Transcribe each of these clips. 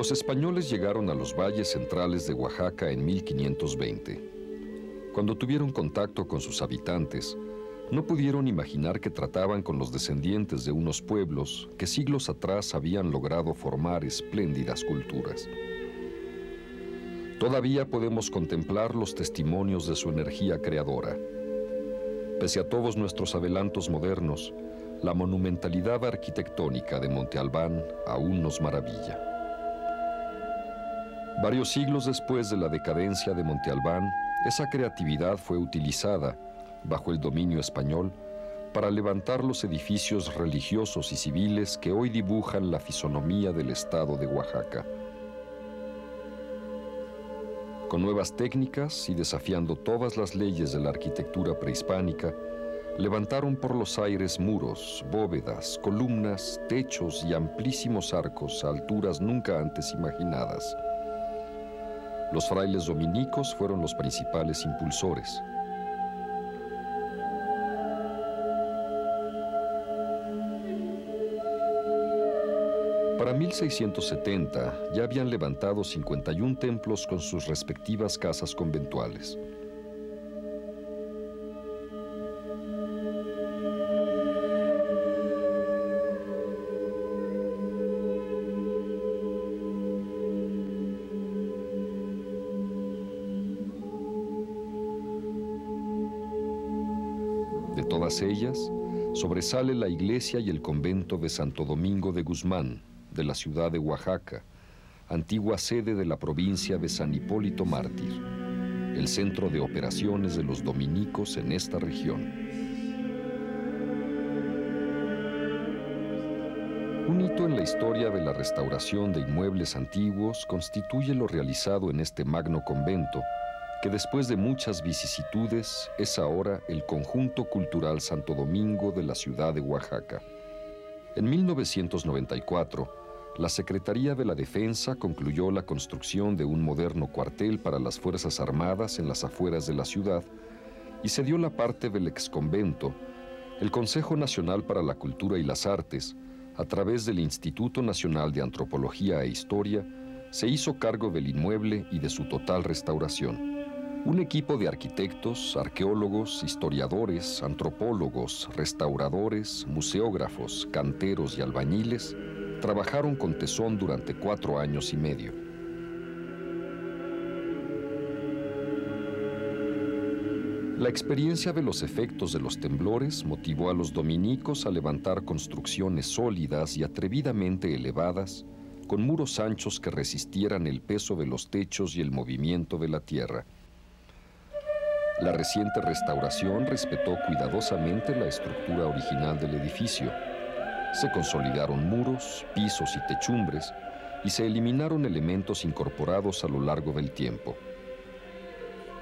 Los españoles llegaron a los valles centrales de Oaxaca en 1520. Cuando tuvieron contacto con sus habitantes, no pudieron imaginar que trataban con los descendientes de unos pueblos que siglos atrás habían logrado formar espléndidas culturas. Todavía podemos contemplar los testimonios de su energía creadora. Pese a todos nuestros adelantos modernos, la monumentalidad arquitectónica de Monte Albán aún nos maravilla. Varios siglos después de la decadencia de Monte Albán, esa creatividad fue utilizada, bajo el dominio español, para levantar los edificios religiosos y civiles que hoy dibujan la fisonomía del estado de Oaxaca. Con nuevas técnicas y desafiando todas las leyes de la arquitectura prehispánica, levantaron por los aires muros, bóvedas, columnas, techos y amplísimos arcos a alturas nunca antes imaginadas. Los frailes dominicos fueron los principales impulsores. Para 1670 ya habían levantado 51 templos con sus respectivas casas conventuales. Ellas, sobresale la iglesia y el convento de Santo Domingo de Guzmán, de la ciudad de Oaxaca, antigua sede de la provincia de San Hipólito Mártir, el centro de operaciones de los dominicos en esta región. Un hito en la historia de la restauración de inmuebles antiguos constituye lo realizado en este magno convento, que después de muchas vicisitudes es ahora el conjunto cultural Santo Domingo de la ciudad de Oaxaca. En 1994, la Secretaría de la Defensa concluyó la construcción de un moderno cuartel para las Fuerzas Armadas en las afueras de la ciudad y se dio la parte del exconvento, el Consejo Nacional para la Cultura y las Artes, a través del Instituto Nacional de Antropología e Historia, se hizo cargo del inmueble y de su total restauración. Un equipo de arquitectos, arqueólogos, historiadores, antropólogos, restauradores, museógrafos, canteros y albañiles trabajaron con tesón durante cuatro años y medio. La experiencia de los efectos de los temblores motivó a los dominicos a levantar construcciones sólidas y atrevidamente elevadas, con muros anchos que resistieran el peso de los techos y el movimiento de la tierra. La reciente restauración respetó cuidadosamente la estructura original del edificio se consolidaron muros, pisos y techumbres y se eliminaron elementos incorporados a lo largo del tiempo.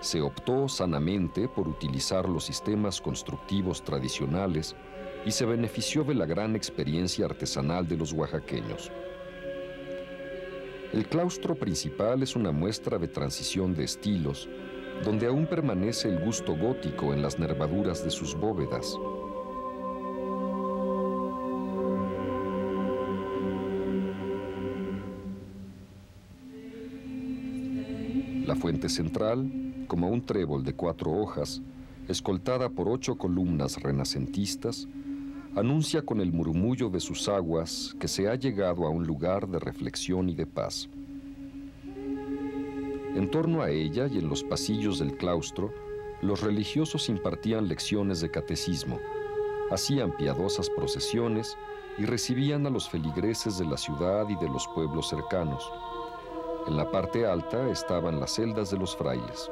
Se optó sanamente por utilizar los sistemas constructivos tradicionales y se benefició de la gran experiencia artesanal de los oaxaqueños. El claustro principal es una muestra de transición de estilos, donde aún permanece el gusto gótico en las nervaduras de sus bóvedas, La fuente central, como un trébol de cuatro hojas, escoltada por ocho columnas renacentistas, anuncia con el murmullo de sus aguas que se ha llegado a un lugar de reflexión y de paz. En torno a ella y en los pasillos del claustro, los religiosos impartían lecciones de catecismo, hacían piadosas procesiones y recibían a los feligreses de la ciudad y de los pueblos cercanos. En la parte alta estaban las celdas de los frailes.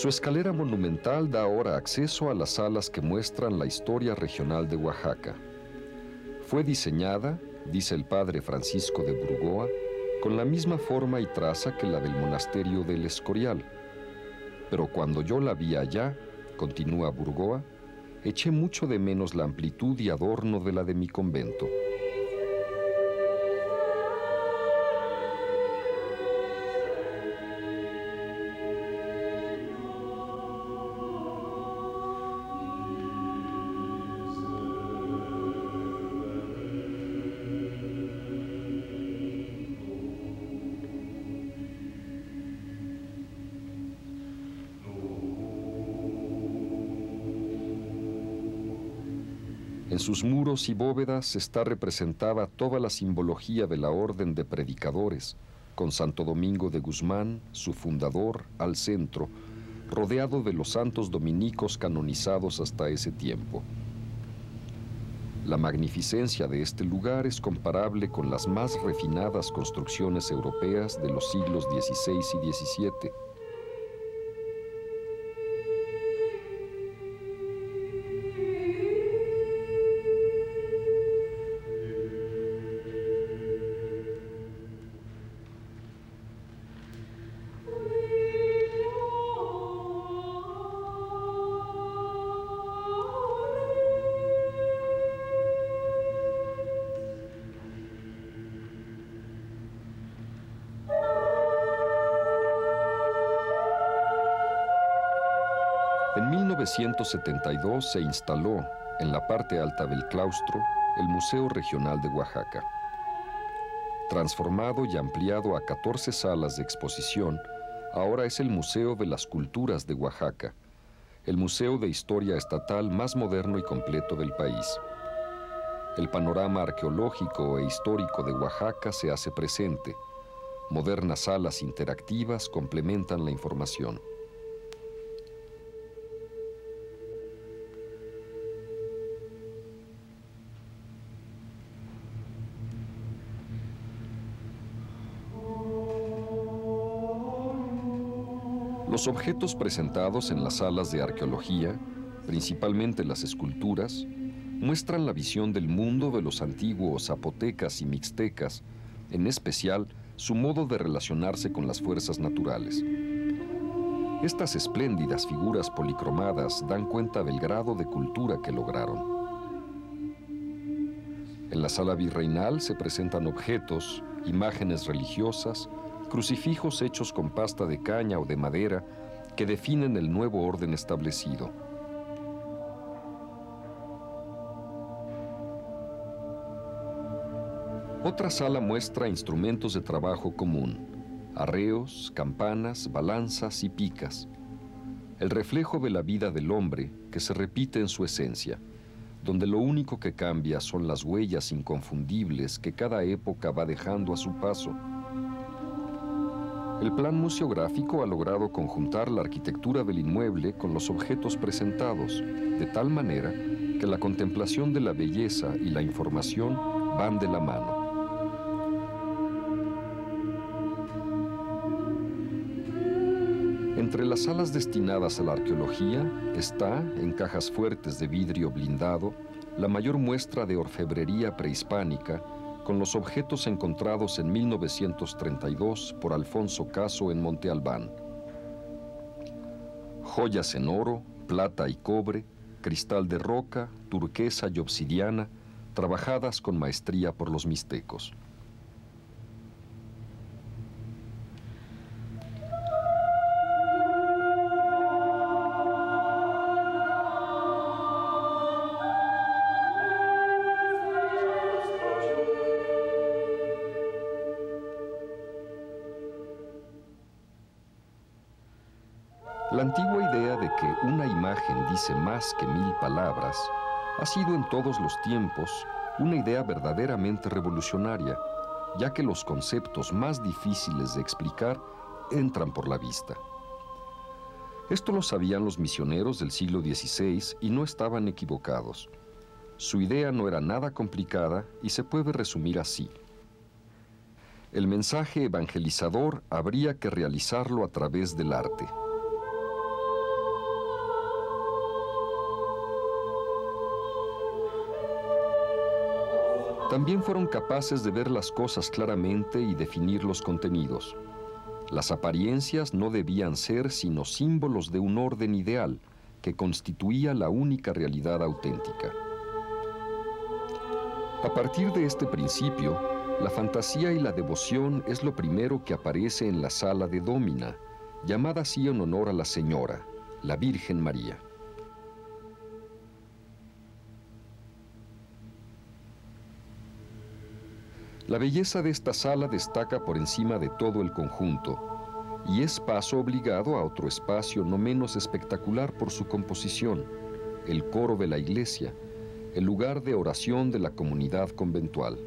Su escalera monumental da ahora acceso a las salas que muestran la historia regional de Oaxaca. Fue diseñada, dice el padre Francisco de Burgoa, con la misma forma y traza que la del monasterio del Escorial. Pero cuando yo la vi allá, continúa Burgoa, eché mucho de menos la amplitud y adorno de la de mi convento. Sus muros y bóvedas está representada toda la simbología de la orden de predicadores, con Santo Domingo de Guzmán, su fundador, al centro, rodeado de los santos dominicos canonizados hasta ese tiempo. La magnificencia de este lugar es comparable con las más refinadas construcciones europeas de los siglos XVI y XVII. 1972 se instaló en la parte alta del claustro el Museo Regional de Oaxaca. Transformado y ampliado a 14 salas de exposición, ahora es el Museo de las Culturas de Oaxaca, el museo de historia estatal más moderno y completo del país. El panorama arqueológico e histórico de Oaxaca se hace presente. Modernas salas interactivas complementan la información. Los objetos presentados en las salas de arqueología, principalmente las esculturas, muestran la visión del mundo de los antiguos zapotecas y mixtecas, en especial su modo de relacionarse con las fuerzas naturales. Estas espléndidas figuras policromadas dan cuenta del grado de cultura que lograron. En la sala virreinal se presentan objetos, imágenes religiosas, crucifijos hechos con pasta de caña o de madera que definen el nuevo orden establecido. Otra sala muestra instrumentos de trabajo común, arreos, campanas, balanzas y picas, el reflejo de la vida del hombre que se repite en su esencia, donde lo único que cambia son las huellas inconfundibles que cada época va dejando a su paso el plan museográfico ha logrado conjuntar la arquitectura del inmueble con los objetos presentados, de tal manera que la contemplación de la belleza y la información van de la mano. Entre las salas destinadas a la arqueología está, en cajas fuertes de vidrio blindado, la mayor muestra de orfebrería prehispánica con los objetos encontrados en 1932 por Alfonso Caso en Monte Albán. Joyas en oro, plata y cobre, cristal de roca, turquesa y obsidiana, trabajadas con maestría por los mixtecos. Más que mil palabras ha sido en todos los tiempos una idea verdaderamente revolucionaria, ya que los conceptos más difíciles de explicar entran por la vista. Esto lo sabían los misioneros del siglo XVI y no estaban equivocados. Su idea no era nada complicada y se puede resumir así. El mensaje evangelizador habría que realizarlo a través del arte. También fueron capaces de ver las cosas claramente y definir los contenidos. Las apariencias no debían ser sino símbolos de un orden ideal que constituía la única realidad auténtica. A partir de este principio, la fantasía y la devoción es lo primero que aparece en la sala de Dómina, llamada así en honor a la Señora, la Virgen María. La belleza de esta sala destaca por encima de todo el conjunto y es paso obligado a otro espacio no menos espectacular por su composición, el coro de la iglesia, el lugar de oración de la comunidad conventual.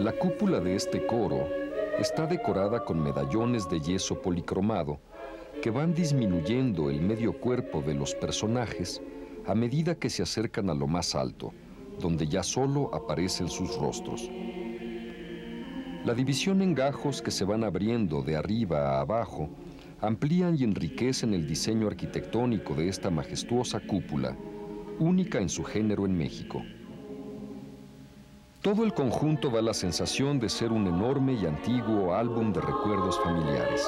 La cúpula de este coro está decorada con medallones de yeso policromado que van disminuyendo el medio cuerpo de los personajes a medida que se acercan a lo más alto, donde ya solo aparecen sus rostros. La división en gajos que se van abriendo de arriba a abajo amplían y enriquecen el diseño arquitectónico de esta majestuosa cúpula, única en su género en México. Todo el conjunto da la sensación de ser un enorme y antiguo álbum de recuerdos familiares.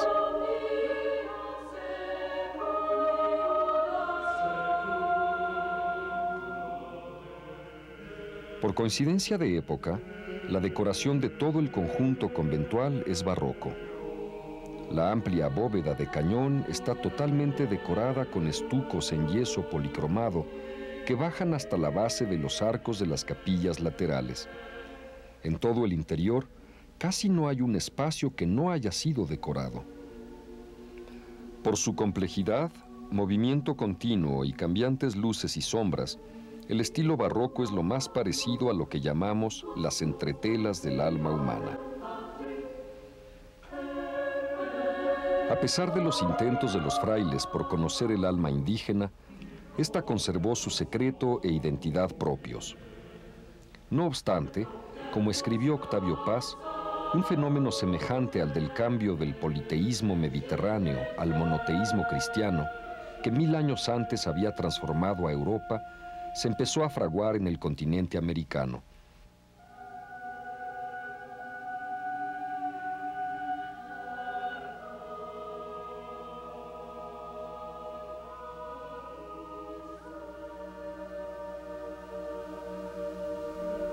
Por coincidencia de época, la decoración de todo el conjunto conventual es barroco. La amplia bóveda de cañón está totalmente decorada con estucos en yeso policromado que bajan hasta la base de los arcos de las capillas laterales. En todo el interior casi no hay un espacio que no haya sido decorado. Por su complejidad, movimiento continuo y cambiantes luces y sombras, el estilo barroco es lo más parecido a lo que llamamos las entretelas del alma humana. A pesar de los intentos de los frailes por conocer el alma indígena, esta conservó su secreto e identidad propios. No obstante, como escribió Octavio Paz, un fenómeno semejante al del cambio del politeísmo mediterráneo al monoteísmo cristiano, que mil años antes había transformado a Europa, se empezó a fraguar en el continente americano.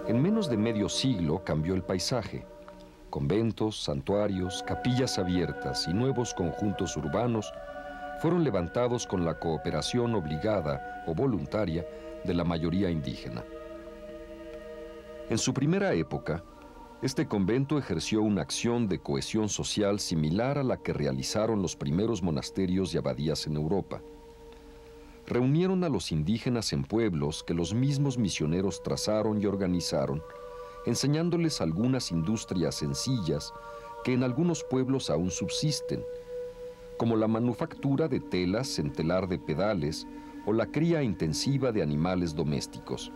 En menos de medio siglo cambió el paisaje. Conventos, santuarios, capillas abiertas y nuevos conjuntos urbanos fueron levantados con la cooperación obligada o voluntaria de la mayoría indígena. En su primera época, este convento ejerció una acción de cohesión social similar a la que realizaron los primeros monasterios y abadías en Europa reunieron a los indígenas en pueblos que los mismos misioneros trazaron y organizaron, enseñándoles algunas industrias sencillas que en algunos pueblos aún subsisten, como la manufactura de telas en telar de pedales o la cría intensiva de animales domésticos.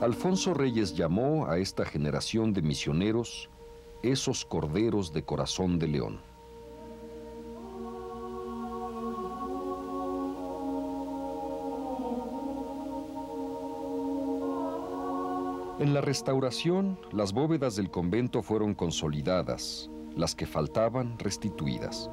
Alfonso Reyes llamó a esta generación de misioneros esos corderos de corazón de león. En la restauración, las bóvedas del convento fueron consolidadas, las que faltaban restituidas.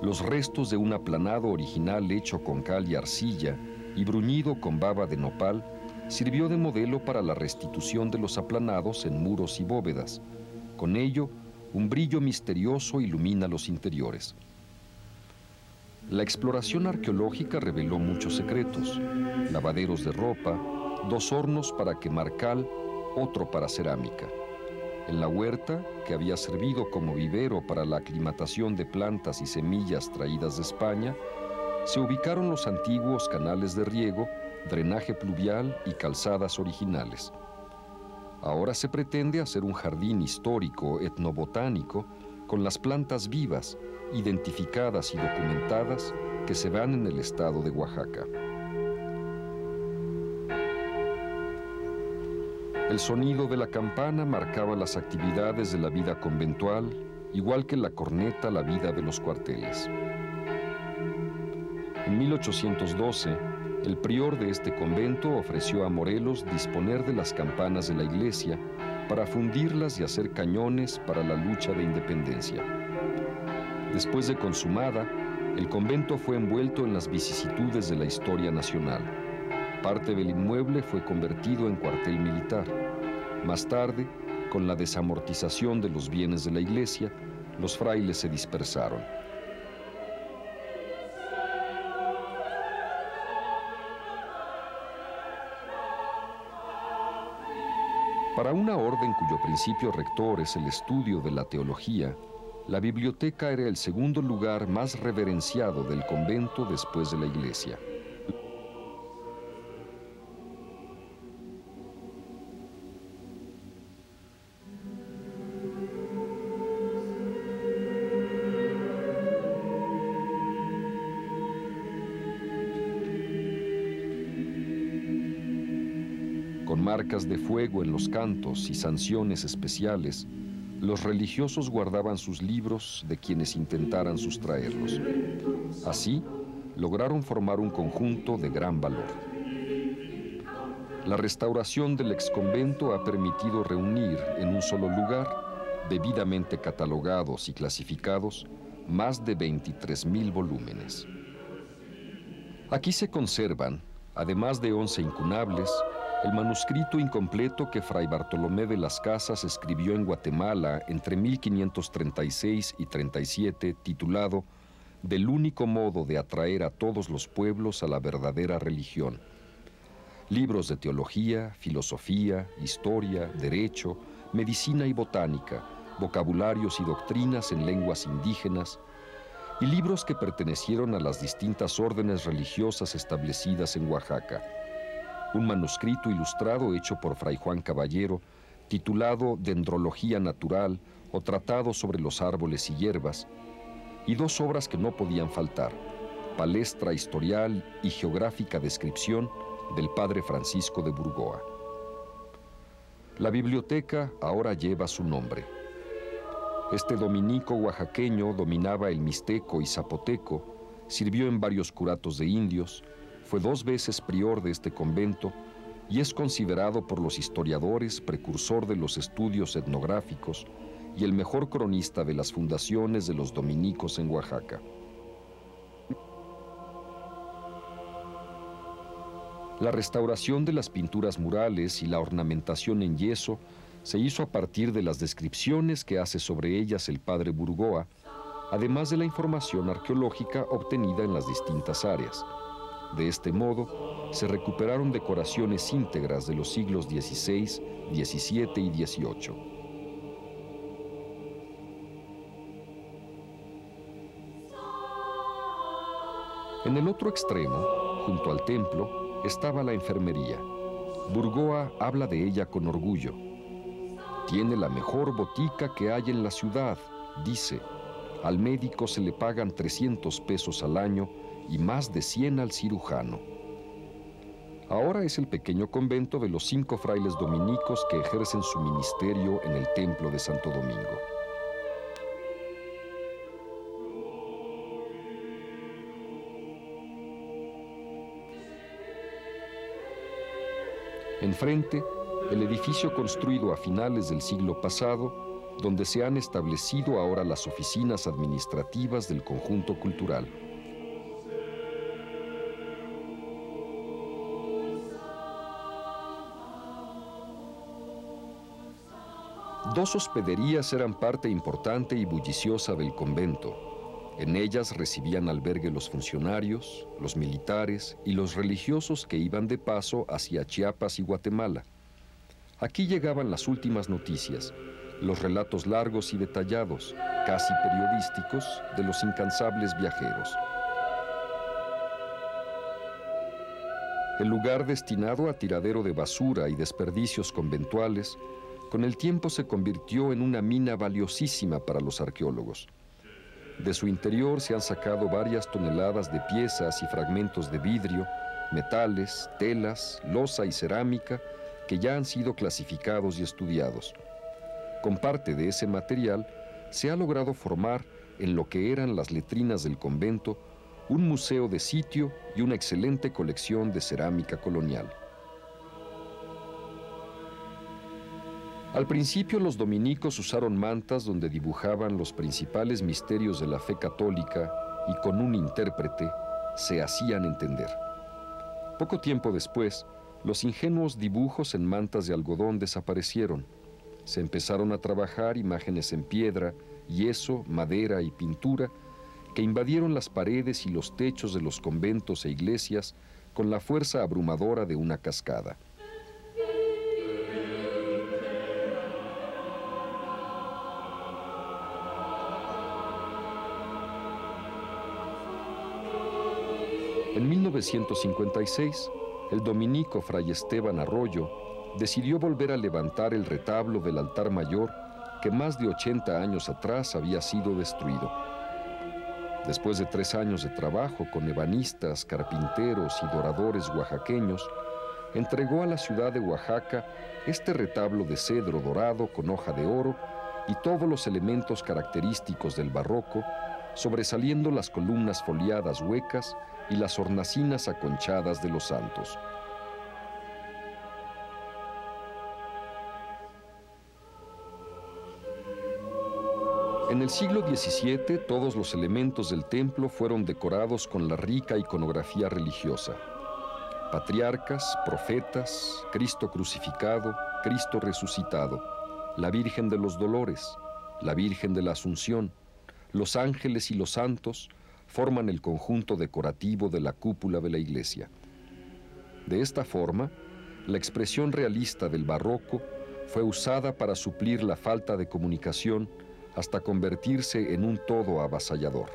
Los restos de un aplanado original hecho con cal y arcilla y bruñido con baba de nopal sirvió de modelo para la restitución de los aplanados en muros y bóvedas. Con ello, un brillo misterioso ilumina los interiores. La exploración arqueológica reveló muchos secretos, lavaderos de ropa, dos hornos para quemar cal otro para cerámica. En la huerta, que había servido como vivero para la aclimatación de plantas y semillas traídas de España, se ubicaron los antiguos canales de riego, drenaje pluvial y calzadas originales. Ahora se pretende hacer un jardín histórico etnobotánico con las plantas vivas, identificadas y documentadas que se van en el estado de Oaxaca. El sonido de la campana marcaba las actividades de la vida conventual, igual que la corneta la vida de los cuarteles. En 1812, el prior de este convento ofreció a Morelos disponer de las campanas de la iglesia para fundirlas y hacer cañones para la lucha de independencia. Después de consumada, el convento fue envuelto en las vicisitudes de la historia nacional. Parte del inmueble fue convertido en cuartel militar. Más tarde, con la desamortización de los bienes de la iglesia, los frailes se dispersaron. Para una orden cuyo principio rector es el estudio de la teología, la biblioteca era el segundo lugar más reverenciado del convento después de la iglesia. De fuego en los cantos y sanciones especiales, los religiosos guardaban sus libros de quienes intentaran sustraerlos. Así, lograron formar un conjunto de gran valor. La restauración del exconvento ha permitido reunir en un solo lugar, debidamente catalogados y clasificados, más de 23.000 volúmenes. Aquí se conservan, además de 11 incunables, el manuscrito incompleto que Fray Bartolomé de las Casas escribió en Guatemala entre 1536 y 37, titulado Del único modo de atraer a todos los pueblos a la verdadera religión. Libros de teología, filosofía, historia, derecho, medicina y botánica, vocabularios y doctrinas en lenguas indígenas, y libros que pertenecieron a las distintas órdenes religiosas establecidas en Oaxaca un manuscrito ilustrado hecho por Fray Juan Caballero, titulado Dendrología Natural o Tratado sobre los Árboles y Hierbas, y dos obras que no podían faltar, Palestra Historial y Geográfica Descripción del Padre Francisco de Burgoa. La biblioteca ahora lleva su nombre. Este dominico oaxaqueño dominaba el mixteco y zapoteco, sirvió en varios curatos de indios, fue dos veces prior de este convento y es considerado por los historiadores precursor de los estudios etnográficos y el mejor cronista de las fundaciones de los dominicos en Oaxaca. La restauración de las pinturas murales y la ornamentación en yeso se hizo a partir de las descripciones que hace sobre ellas el padre Burgoa, además de la información arqueológica obtenida en las distintas áreas. De este modo, se recuperaron decoraciones íntegras de los siglos XVI, XVII y XVIII. En el otro extremo, junto al templo, estaba la enfermería. Burgoa habla de ella con orgullo. Tiene la mejor botica que hay en la ciudad, dice. Al médico se le pagan 300 pesos al año y más de 100 al cirujano. Ahora es el pequeño convento de los cinco frailes dominicos que ejercen su ministerio en el templo de Santo Domingo. Enfrente, el edificio construido a finales del siglo pasado, donde se han establecido ahora las oficinas administrativas del conjunto cultural. Dos hospederías eran parte importante y bulliciosa del convento. En ellas recibían albergue los funcionarios, los militares y los religiosos que iban de paso hacia Chiapas y Guatemala. Aquí llegaban las últimas noticias, los relatos largos y detallados, casi periodísticos, de los incansables viajeros. El lugar destinado a tiradero de basura y desperdicios conventuales con el tiempo se convirtió en una mina valiosísima para los arqueólogos. De su interior se han sacado varias toneladas de piezas y fragmentos de vidrio, metales, telas, losa y cerámica que ya han sido clasificados y estudiados. Con parte de ese material se ha logrado formar en lo que eran las letrinas del convento un museo de sitio y una excelente colección de cerámica colonial. Al principio los dominicos usaron mantas donde dibujaban los principales misterios de la fe católica y con un intérprete se hacían entender. Poco tiempo después, los ingenuos dibujos en mantas de algodón desaparecieron. Se empezaron a trabajar imágenes en piedra, yeso, madera y pintura que invadieron las paredes y los techos de los conventos e iglesias con la fuerza abrumadora de una cascada. 1956, el dominico Fray Esteban Arroyo decidió volver a levantar el retablo del altar mayor que más de 80 años atrás había sido destruido. Después de tres años de trabajo con ebanistas, carpinteros y doradores oaxaqueños, entregó a la ciudad de Oaxaca este retablo de cedro dorado con hoja de oro y todos los elementos característicos del barroco, sobresaliendo las columnas foliadas huecas y las hornacinas aconchadas de los santos. En el siglo XVII todos los elementos del templo fueron decorados con la rica iconografía religiosa. Patriarcas, profetas, Cristo crucificado, Cristo resucitado, la Virgen de los Dolores, la Virgen de la Asunción, los ángeles y los santos, forman el conjunto decorativo de la cúpula de la iglesia. De esta forma, la expresión realista del barroco fue usada para suplir la falta de comunicación hasta convertirse en un todo avasallador.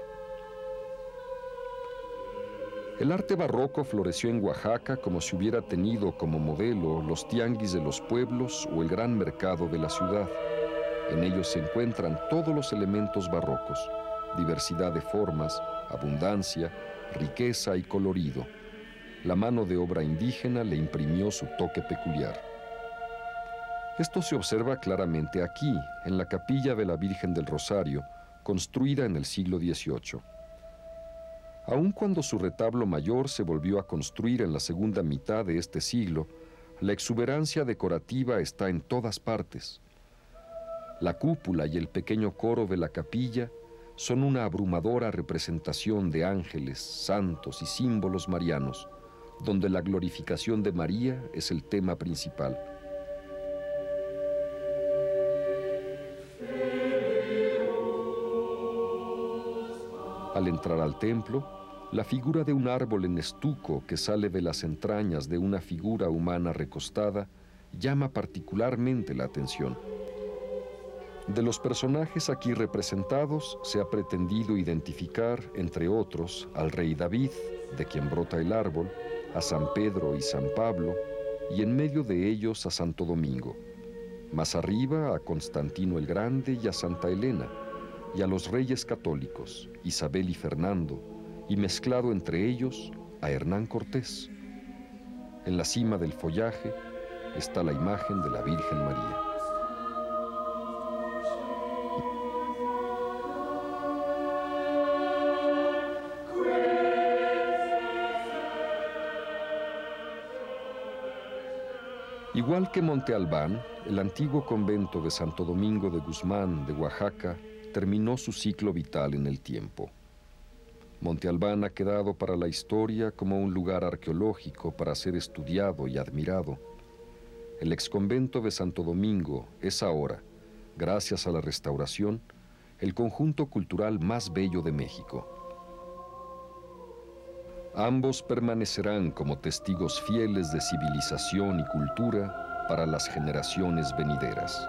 El arte barroco floreció en Oaxaca como si hubiera tenido como modelo los tianguis de los pueblos o el gran mercado de la ciudad. En ellos se encuentran todos los elementos barrocos, diversidad de formas, abundancia, riqueza y colorido. La mano de obra indígena le imprimió su toque peculiar. Esto se observa claramente aquí, en la capilla de la Virgen del Rosario, construida en el siglo XVIII. Aun cuando su retablo mayor se volvió a construir en la segunda mitad de este siglo, la exuberancia decorativa está en todas partes. La cúpula y el pequeño coro de la capilla son una abrumadora representación de ángeles, santos y símbolos marianos, donde la glorificación de María es el tema principal. Al entrar al templo, la figura de un árbol en estuco que sale de las entrañas de una figura humana recostada llama particularmente la atención. De los personajes aquí representados se ha pretendido identificar, entre otros, al rey David, de quien brota el árbol, a San Pedro y San Pablo, y en medio de ellos a Santo Domingo. Más arriba a Constantino el Grande y a Santa Elena, y a los reyes católicos, Isabel y Fernando, y mezclado entre ellos a Hernán Cortés. En la cima del follaje está la imagen de la Virgen María. Igual que Monte Albán, el antiguo convento de Santo Domingo de Guzmán de Oaxaca terminó su ciclo vital en el tiempo. Monte Albán ha quedado para la historia como un lugar arqueológico para ser estudiado y admirado. El exconvento de Santo Domingo es ahora, gracias a la restauración, el conjunto cultural más bello de México. Ambos permanecerán como testigos fieles de civilización y cultura para las generaciones venideras.